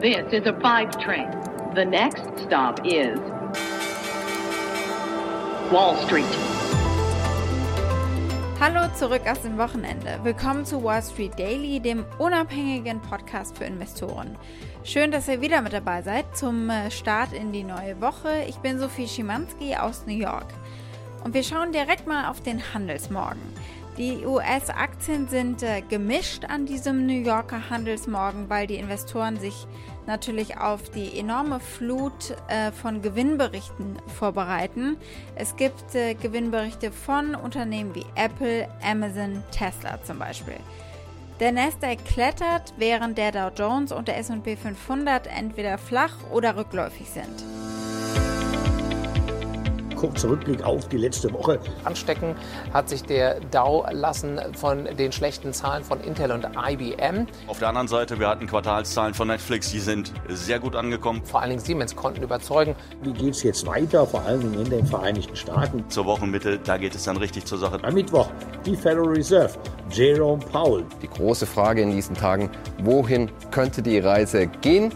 This is a five train. The next stop is Wall Street. Hallo zurück aus dem Wochenende. Willkommen zu Wall Street Daily, dem unabhängigen Podcast für Investoren. Schön, dass ihr wieder mit dabei seid zum äh, Start in die neue Woche. Ich bin Sophie Schimanski aus New York. Und wir schauen direkt mal auf den Handelsmorgen. Die US-Aktien sind äh, gemischt an diesem New Yorker Handelsmorgen, weil die Investoren sich natürlich auf die enorme Flut äh, von Gewinnberichten vorbereiten. Es gibt äh, Gewinnberichte von Unternehmen wie Apple, Amazon, Tesla zum Beispiel. Der Nasdaq klettert, während der Dow Jones und der S&P 500 entweder flach oder rückläufig sind kurzer Rückblick auf die letzte Woche. Anstecken hat sich der Dow lassen von den schlechten Zahlen von Intel und IBM. Auf der anderen Seite, wir hatten Quartalszahlen von Netflix, die sind sehr gut angekommen. Vor allen Dingen Siemens konnten überzeugen. Wie geht es jetzt weiter, vor allen Dingen in den Vereinigten Staaten? Zur Wochenmitte, da geht es dann richtig zur Sache. Am Mittwoch die Federal Reserve, Jerome Powell. Die große Frage in diesen Tagen, wohin könnte die Reise gehen?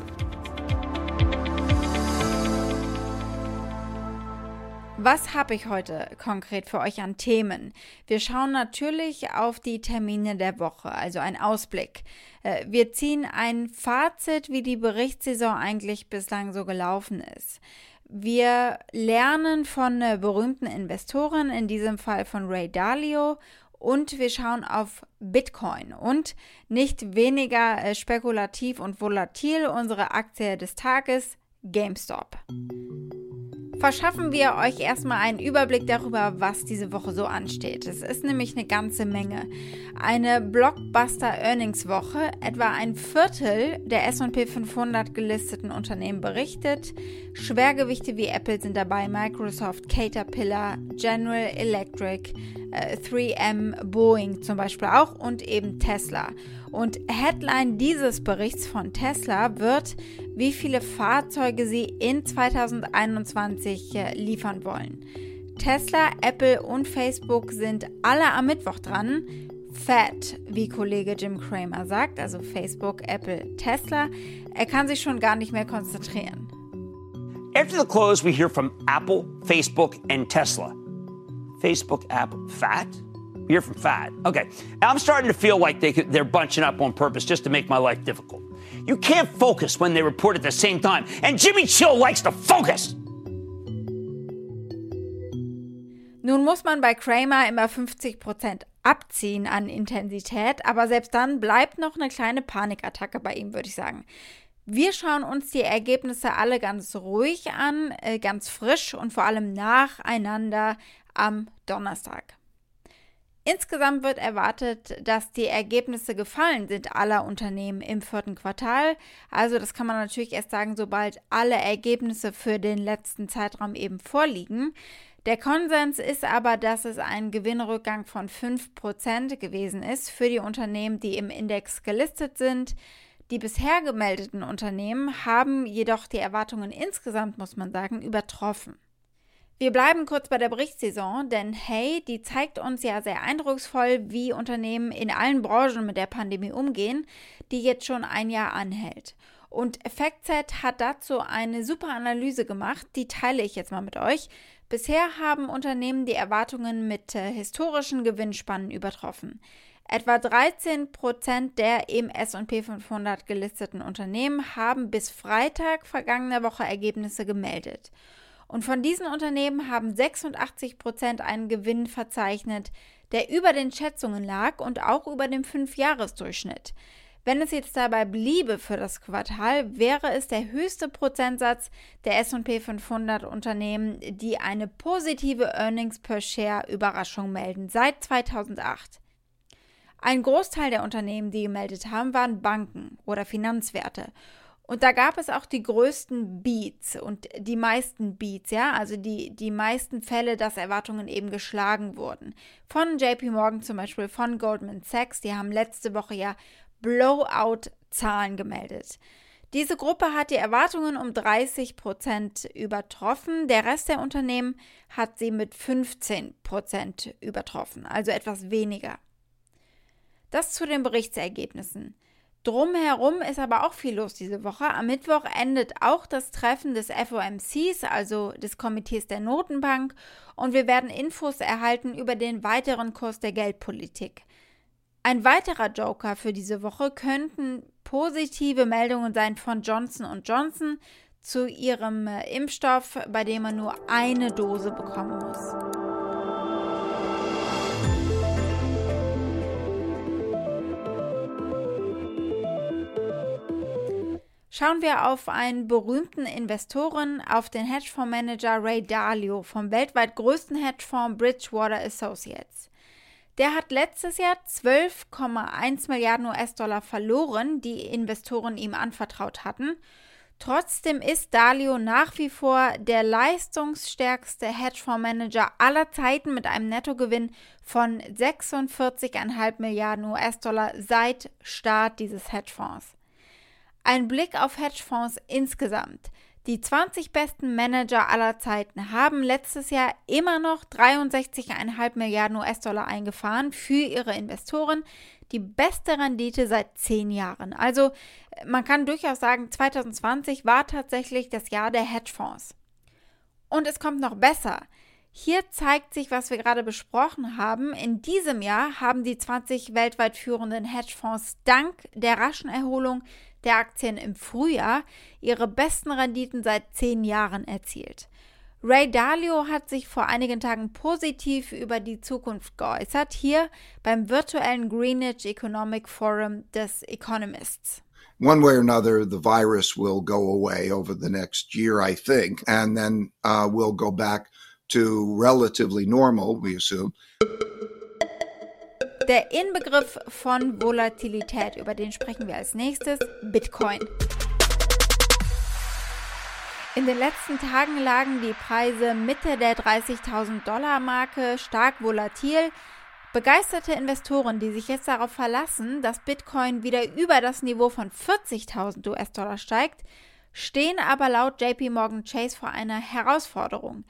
Was habe ich heute konkret für euch an Themen? Wir schauen natürlich auf die Termine der Woche, also ein Ausblick. Äh, wir ziehen ein Fazit, wie die Berichtssaison eigentlich bislang so gelaufen ist. Wir lernen von berühmten Investoren, in diesem Fall von Ray Dalio, und wir schauen auf Bitcoin und nicht weniger äh, spekulativ und volatil unsere Aktie des Tages, GameStop verschaffen wir euch erstmal einen Überblick darüber, was diese Woche so ansteht. Es ist nämlich eine ganze Menge. Eine Blockbuster-Earnings-Woche. Etwa ein Viertel der SP 500 gelisteten Unternehmen berichtet. Schwergewichte wie Apple sind dabei, Microsoft, Caterpillar, General Electric, 3M, äh, Boeing zum Beispiel auch und eben Tesla. Und Headline dieses Berichts von Tesla wird, wie viele Fahrzeuge sie in 2021 äh, liefern wollen. Tesla, Apple und Facebook sind alle am Mittwoch dran. Fat, wie Kollege Jim Cramer sagt, also Facebook, Apple, Tesla. Er kann sich schon gar nicht mehr konzentrieren. After the close, we hear from Apple, Facebook, and Tesla. Facebook, Apple, Fat? You're from fat. Okay. I'm starting to feel like they could, they're bunching up on purpose just to make my life difficult. You can't focus when they report at the same time. And Jimmy Chill likes to focus. Nun muss man bei Kramer immer 50% abziehen an Intensität, aber selbst dann bleibt noch eine kleine Panikattacke bei ihm, würde ich sagen. Wir schauen uns die Ergebnisse alle ganz ruhig an, äh, ganz frisch und vor allem nacheinander am Donnerstag. Insgesamt wird erwartet, dass die Ergebnisse gefallen sind aller Unternehmen im vierten Quartal. Also das kann man natürlich erst sagen, sobald alle Ergebnisse für den letzten Zeitraum eben vorliegen. Der Konsens ist aber, dass es ein Gewinnrückgang von 5% gewesen ist für die Unternehmen, die im Index gelistet sind. Die bisher gemeldeten Unternehmen haben jedoch die Erwartungen insgesamt, muss man sagen, übertroffen. Wir bleiben kurz bei der Berichtssaison, denn hey, die zeigt uns ja sehr eindrucksvoll, wie Unternehmen in allen Branchen mit der Pandemie umgehen, die jetzt schon ein Jahr anhält. Und FactSet hat dazu eine super Analyse gemacht, die teile ich jetzt mal mit euch. Bisher haben Unternehmen die Erwartungen mit äh, historischen Gewinnspannen übertroffen. Etwa 13 Prozent der im SP 500 gelisteten Unternehmen haben bis Freitag vergangener Woche Ergebnisse gemeldet. Und von diesen Unternehmen haben 86 Prozent einen Gewinn verzeichnet, der über den Schätzungen lag und auch über dem Fünfjahresdurchschnitt. Wenn es jetzt dabei bliebe für das Quartal, wäre es der höchste Prozentsatz der SP 500 Unternehmen, die eine positive Earnings per Share Überraschung melden seit 2008. Ein Großteil der Unternehmen, die gemeldet haben, waren Banken oder Finanzwerte. Und da gab es auch die größten Beats und die meisten Beats, ja, also die, die meisten Fälle, dass Erwartungen eben geschlagen wurden. Von JP Morgan zum Beispiel, von Goldman Sachs, die haben letzte Woche ja Blowout-Zahlen gemeldet. Diese Gruppe hat die Erwartungen um 30 Prozent übertroffen. Der Rest der Unternehmen hat sie mit 15 Prozent übertroffen, also etwas weniger. Das zu den Berichtsergebnissen. Drumherum ist aber auch viel los diese Woche. Am Mittwoch endet auch das Treffen des FOMCs, also des Komitees der Notenbank, und wir werden Infos erhalten über den weiteren Kurs der Geldpolitik. Ein weiterer Joker für diese Woche könnten positive Meldungen sein von Johnson Johnson zu ihrem äh, Impfstoff, bei dem man nur eine Dose bekommen muss. Schauen wir auf einen berühmten Investoren, auf den Hedgefondsmanager Ray Dalio vom weltweit größten Hedgefonds Bridgewater Associates. Der hat letztes Jahr 12,1 Milliarden US-Dollar verloren, die Investoren ihm anvertraut hatten. Trotzdem ist Dalio nach wie vor der leistungsstärkste Hedgefondsmanager aller Zeiten mit einem Nettogewinn von 46,5 Milliarden US-Dollar seit Start dieses Hedgefonds. Ein Blick auf Hedgefonds insgesamt. Die 20 besten Manager aller Zeiten haben letztes Jahr immer noch 63,5 Milliarden US-Dollar eingefahren für ihre Investoren. Die beste Rendite seit 10 Jahren. Also man kann durchaus sagen, 2020 war tatsächlich das Jahr der Hedgefonds. Und es kommt noch besser. Hier zeigt sich, was wir gerade besprochen haben. In diesem Jahr haben die 20 weltweit führenden Hedgefonds dank der raschen Erholung der Aktien im Frühjahr ihre besten Renditen seit zehn Jahren erzielt. Ray Dalio hat sich vor einigen Tagen positiv über die Zukunft geäußert, hier beim virtuellen Greenwich Economic Forum des Economists. One way or another, the virus will go away over the next year, I think, and then uh, we'll go back to relatively normal, we assume. Der Inbegriff von Volatilität, über den sprechen wir als nächstes, Bitcoin. In den letzten Tagen lagen die Preise Mitte der 30.000 Dollar Marke stark volatil. Begeisterte Investoren, die sich jetzt darauf verlassen, dass Bitcoin wieder über das Niveau von 40.000 US-Dollar steigt, stehen aber laut JP Morgan Chase vor einer Herausforderung.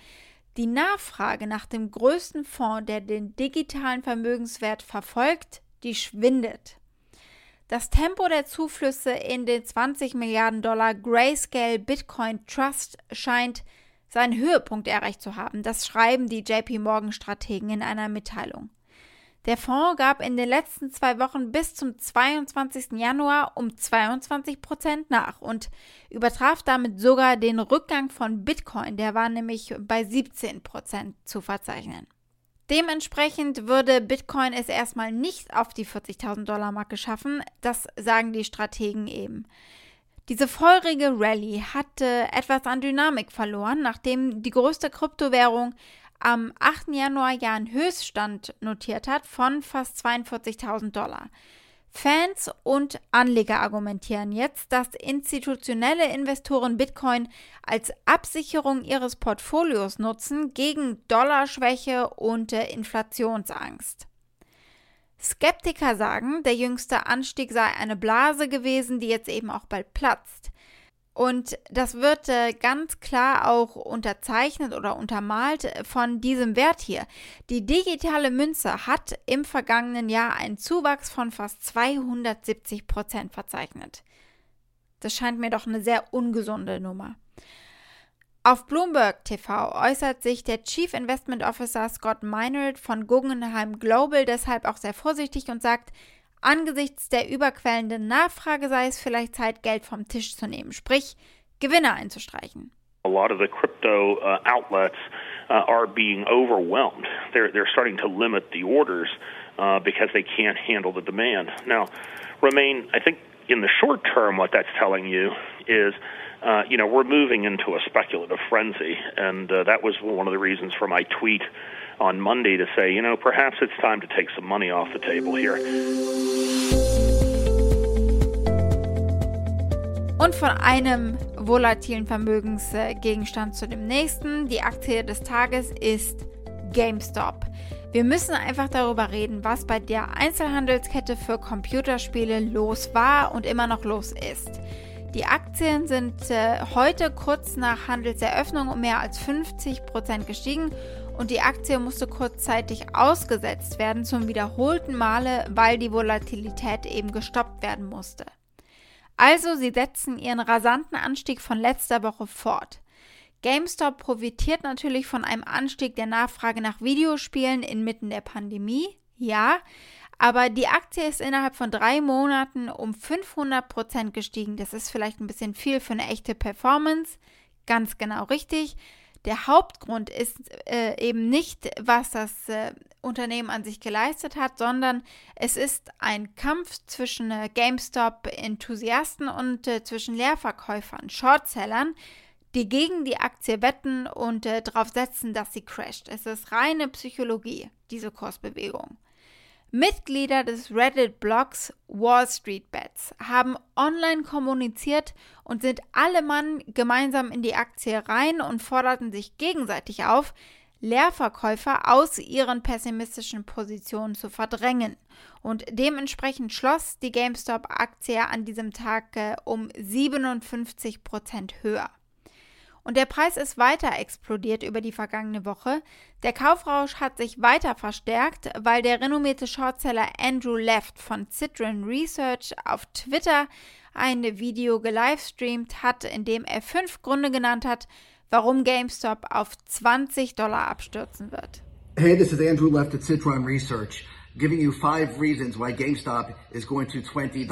Die Nachfrage nach dem größten Fonds, der den digitalen Vermögenswert verfolgt, die schwindet. Das Tempo der Zuflüsse in den 20 Milliarden Dollar Grayscale Bitcoin Trust scheint seinen Höhepunkt erreicht zu haben. Das schreiben die JP Morgan Strategen in einer Mitteilung. Der Fonds gab in den letzten zwei Wochen bis zum 22. Januar um 22 Prozent nach und übertraf damit sogar den Rückgang von Bitcoin. Der war nämlich bei 17 Prozent zu verzeichnen. Dementsprechend würde Bitcoin es erstmal nicht auf die 40.000 Dollar Marke schaffen. Das sagen die Strategen eben. Diese feurige Rallye hatte etwas an Dynamik verloren, nachdem die größte Kryptowährung am 8. Januar ja einen Höchststand notiert hat von fast 42.000 Dollar. Fans und Anleger argumentieren jetzt, dass institutionelle Investoren Bitcoin als Absicherung ihres Portfolios nutzen gegen Dollarschwäche und Inflationsangst. Skeptiker sagen, der jüngste Anstieg sei eine Blase gewesen, die jetzt eben auch bald platzt. Und das wird äh, ganz klar auch unterzeichnet oder untermalt von diesem Wert hier. Die digitale Münze hat im vergangenen Jahr einen Zuwachs von fast 270 Prozent verzeichnet. Das scheint mir doch eine sehr ungesunde Nummer. Auf Bloomberg TV äußert sich der Chief Investment Officer Scott Meinert von Guggenheim Global deshalb auch sehr vorsichtig und sagt, Angesichts der überquellenden Nachfrage sei es vielleicht Zeit, Geld vom Tisch zu nehmen, sprich Gewinne einzustreichen. A lot of the crypto uh, outlets uh, are being overwhelmed. They're, they're starting to limit the orders uh, because they can't handle the demand. Now, Remain, I think in the short term, what that's telling you is uh, you know, we're moving into a speculative frenzy. And uh, that was one of the reasons for my tweet on Monday to say, you know, perhaps it's time to take some money off the table here. Und von einem volatilen Vermögensgegenstand zu dem nächsten. Die Aktie des Tages ist GameStop. Wir müssen einfach darüber reden, was bei der Einzelhandelskette für Computerspiele los war und immer noch los ist. Die Aktien sind äh, heute kurz nach Handelseröffnung um mehr als 50 Prozent gestiegen und die Aktie musste kurzzeitig ausgesetzt werden zum wiederholten Male, weil die Volatilität eben gestoppt werden musste. Also sie setzen ihren rasanten Anstieg von letzter Woche fort. GameStop profitiert natürlich von einem Anstieg der Nachfrage nach Videospielen inmitten der Pandemie, ja, aber die Aktie ist innerhalb von drei Monaten um 500 Prozent gestiegen. Das ist vielleicht ein bisschen viel für eine echte Performance. Ganz genau richtig. Der Hauptgrund ist äh, eben nicht, was das äh, Unternehmen an sich geleistet hat, sondern es ist ein Kampf zwischen äh, GameStop-Enthusiasten und äh, zwischen Leerverkäufern, Shortsellern, die gegen die Aktie wetten und äh, darauf setzen, dass sie crasht. Es ist reine Psychologie, diese Kursbewegung. Mitglieder des Reddit-Blogs Wall Street Bets haben online kommuniziert und sind alle Mann gemeinsam in die Aktie rein und forderten sich gegenseitig auf, Leerverkäufer aus ihren pessimistischen Positionen zu verdrängen. Und dementsprechend schloss die GameStop-Aktie an diesem Tag äh, um 57 Prozent höher. Und der Preis ist weiter explodiert über die vergangene Woche. Der Kaufrausch hat sich weiter verstärkt, weil der renommierte Shortseller Andrew Left von Citron Research auf Twitter ein Video gelivestreamt hat, in dem er fünf Gründe genannt hat, warum GameStop auf 20 Dollar abstürzen wird. Hey, this is Andrew Left at Citron Research, giving you five reasons why GameStop is going to $20.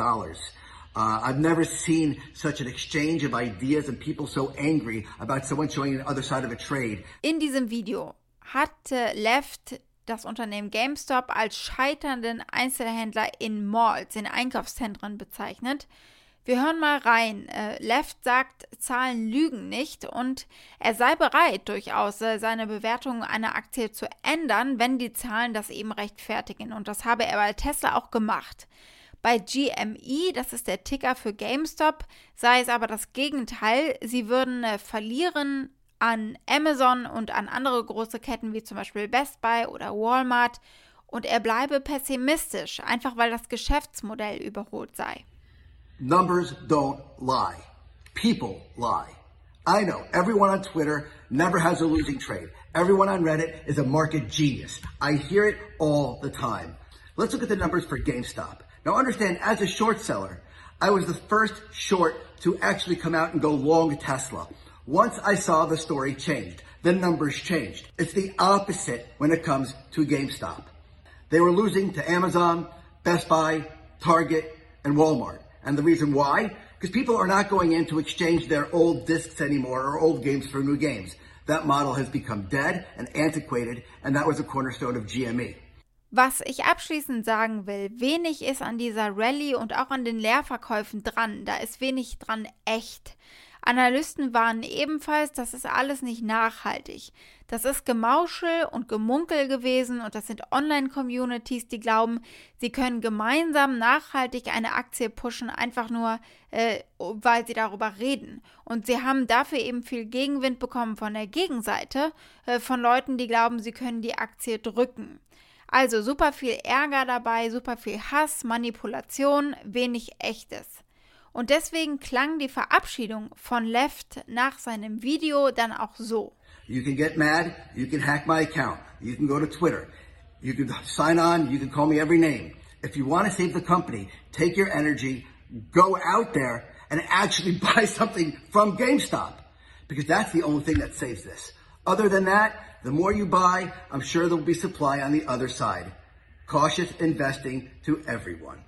Uh, I've never seen such an exchange of ideas and people so angry about someone showing the other side of a trade. In diesem Video hat Left das Unternehmen GameStop als scheiternden Einzelhändler in Malls, in Einkaufszentren bezeichnet. Wir hören mal rein. Äh, Left sagt, Zahlen lügen nicht und er sei bereit, durchaus äh, seine Bewertung einer Aktie zu ändern, wenn die Zahlen das eben rechtfertigen. Und das habe er bei Tesla auch gemacht. Bei GME, das ist der Ticker für GameStop, sei es aber das Gegenteil. Sie würden äh, verlieren an Amazon und an andere große Ketten wie zum Beispiel Best Buy oder Walmart. Und er bleibe pessimistisch, einfach weil das Geschäftsmodell überholt sei. Numbers don't lie. People lie. I know everyone on Twitter never has a losing trade. Everyone on Reddit is a market genius. I hear it all the time. Let's look at the numbers for GameStop. Now understand, as a short seller, I was the first short to actually come out and go long Tesla. Once I saw the story changed, the numbers changed. It's the opposite when it comes to GameStop. They were losing to Amazon, Best Buy, Target, and Walmart. And the reason why? Because people are not going in to exchange their old discs anymore or old games for new games. That model has become dead and antiquated, and that was a cornerstone of GME. Was ich abschließend sagen will, wenig ist an dieser Rallye und auch an den Leerverkäufen dran. Da ist wenig dran echt. Analysten warnen ebenfalls, das ist alles nicht nachhaltig. Das ist Gemauschel und Gemunkel gewesen und das sind Online-Communities, die glauben, sie können gemeinsam nachhaltig eine Aktie pushen, einfach nur, äh, weil sie darüber reden. Und sie haben dafür eben viel Gegenwind bekommen von der Gegenseite, äh, von Leuten, die glauben, sie können die Aktie drücken. Also super viel Ärger dabei, super viel Hass, Manipulation, wenig echtes. Und deswegen klang die Verabschiedung von Left nach seinem Video dann auch so. You can get mad, you can hack my account, you can go to Twitter, you can sign on, you can call me every name. If you want to save the company, take your energy, go out there and actually buy something from GameStop. Because that's the only thing that saves this. Other than that, The more you buy, I'm sure there will be supply on the other side. Cautious investing to everyone.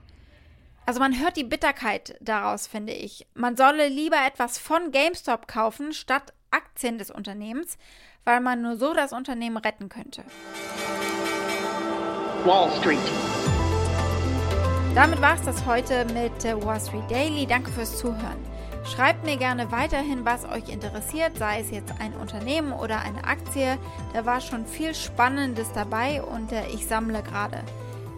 Also man hört die Bitterkeit daraus, finde ich. Man solle lieber etwas von GameStop kaufen, statt Aktien des Unternehmens, weil man nur so das Unternehmen retten könnte. Wall Street. Damit war es das heute mit Wall Street Daily. Danke fürs Zuhören. Schreibt mir gerne weiterhin, was euch interessiert, sei es jetzt ein Unternehmen oder eine Aktie. Da war schon viel Spannendes dabei und äh, ich sammle gerade.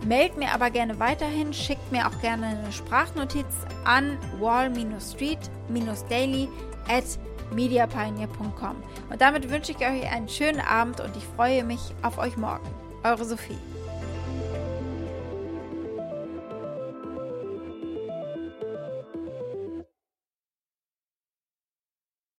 Meldet mir aber gerne weiterhin, schickt mir auch gerne eine Sprachnotiz an wall-street-daily at mediapioneer.com. Und damit wünsche ich euch einen schönen Abend und ich freue mich auf euch morgen. Eure Sophie.